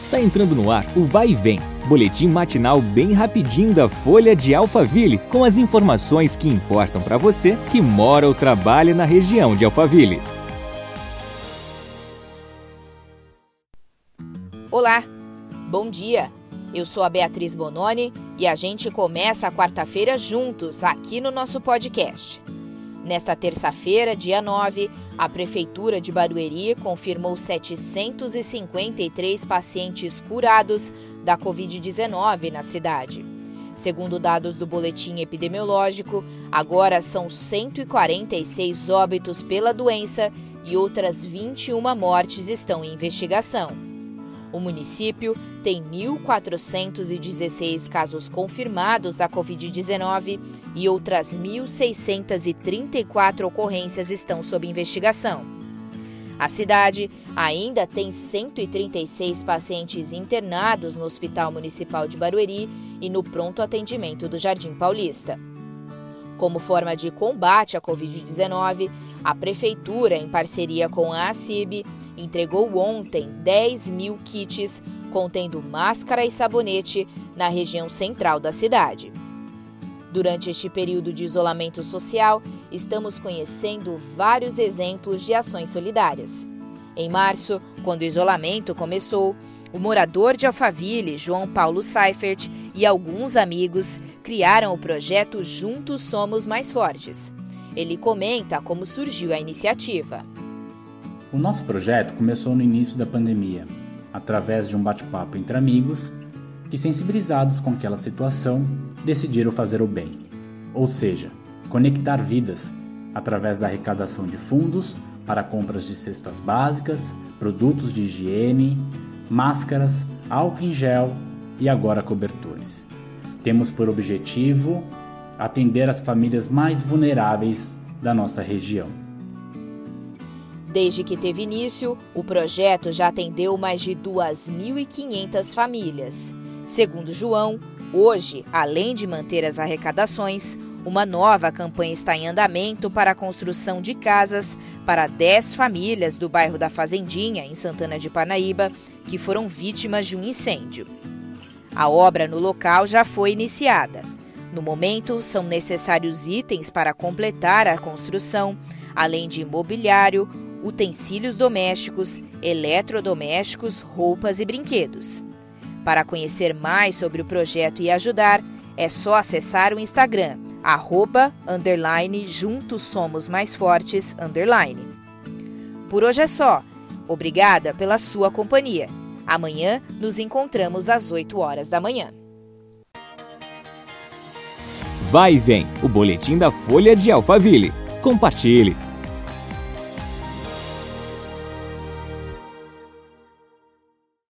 Está entrando no ar o Vai e Vem, boletim matinal bem rapidinho da Folha de Alphaville, com as informações que importam para você que mora ou trabalha na região de Alphaville. Olá, bom dia. Eu sou a Beatriz Bononi e a gente começa a quarta-feira juntos aqui no nosso podcast. Nesta terça-feira, dia 9, a Prefeitura de Barueri confirmou 753 pacientes curados da Covid-19 na cidade. Segundo dados do boletim epidemiológico, agora são 146 óbitos pela doença e outras 21 mortes estão em investigação. O município tem 1.416 casos confirmados da Covid-19 e outras 1.634 ocorrências estão sob investigação. A cidade ainda tem 136 pacientes internados no Hospital Municipal de Barueri e no pronto atendimento do Jardim Paulista. Como forma de combate à Covid-19, a Prefeitura, em parceria com a ACIB, entregou ontem 10 mil kits contendo máscara e sabonete na região central da cidade. Durante este período de isolamento social, estamos conhecendo vários exemplos de ações solidárias. Em março, quando o isolamento começou, o morador de Alphaville, João Paulo Seifert, e alguns amigos criaram o projeto Juntos Somos Mais Fortes. Ele comenta como surgiu a iniciativa. O nosso projeto começou no início da pandemia, através de um bate-papo entre amigos que, sensibilizados com aquela situação, decidiram fazer o bem, ou seja, conectar vidas através da arrecadação de fundos para compras de cestas básicas, produtos de higiene, máscaras, álcool em gel e agora cobertores. Temos por objetivo atender as famílias mais vulneráveis da nossa região. Desde que teve início, o projeto já atendeu mais de 2.500 famílias. Segundo João, hoje, além de manter as arrecadações, uma nova campanha está em andamento para a construção de casas para 10 famílias do bairro da Fazendinha, em Santana de Parnaíba, que foram vítimas de um incêndio. A obra no local já foi iniciada. No momento, são necessários itens para completar a construção, além de imobiliário, utensílios domésticos, eletrodomésticos, roupas e brinquedos. Para conhecer mais sobre o projeto e ajudar, é só acessar o Instagram, arroba, underline, juntos somos mais fortes, underline. Por hoje é só. Obrigada pela sua companhia. Amanhã nos encontramos às 8 horas da manhã. Vai e vem, o boletim da Folha de Alphaville. Compartilhe.